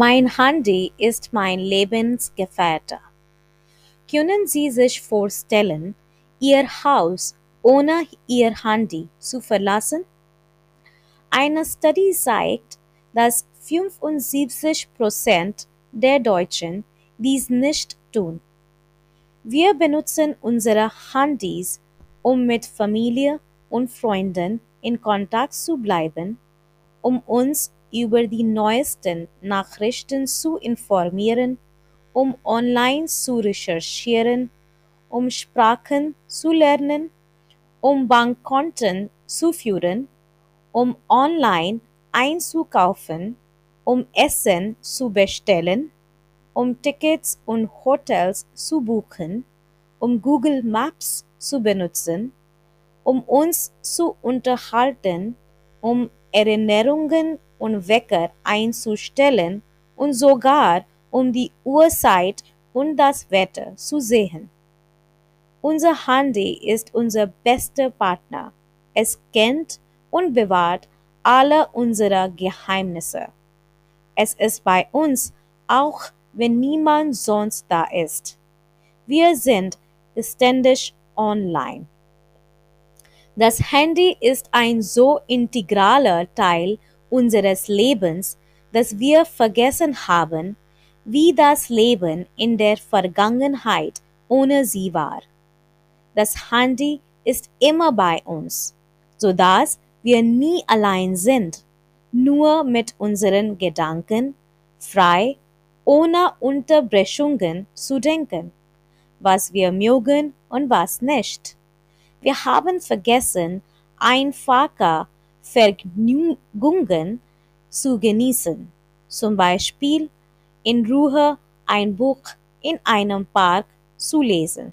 Mein Handy ist mein Lebensgefährte. Können Sie sich vorstellen, Ihr Haus ohne Ihr Handy zu verlassen? Eine Studie zeigt, dass 75% der Deutschen dies nicht tun. Wir benutzen unsere Handys, um mit Familie und Freunden in Kontakt zu bleiben, um uns über die neuesten Nachrichten zu informieren, um online zu recherchieren, um Sprachen zu lernen, um Bankkonten zu führen, um online einzukaufen, um Essen zu bestellen, um Tickets und Hotels zu buchen, um Google Maps zu benutzen, um uns zu unterhalten, um Erinnerungen und Wecker einzustellen und sogar um die Uhrzeit und das Wetter zu sehen. Unser Handy ist unser bester Partner. Es kennt und bewahrt alle unsere Geheimnisse. Es ist bei uns, auch wenn niemand sonst da ist. Wir sind ständig online. Das Handy ist ein so integraler Teil unseres Lebens, dass wir vergessen haben, wie das Leben in der Vergangenheit ohne sie war. Das Handy ist immer bei uns, sodass wir nie allein sind, nur mit unseren Gedanken, frei, ohne Unterbrechungen zu denken, was wir mögen und was nicht. Wir haben vergessen, einfache Vergnügungen zu genießen, zum Beispiel in Ruhe ein Buch in einem Park zu lesen.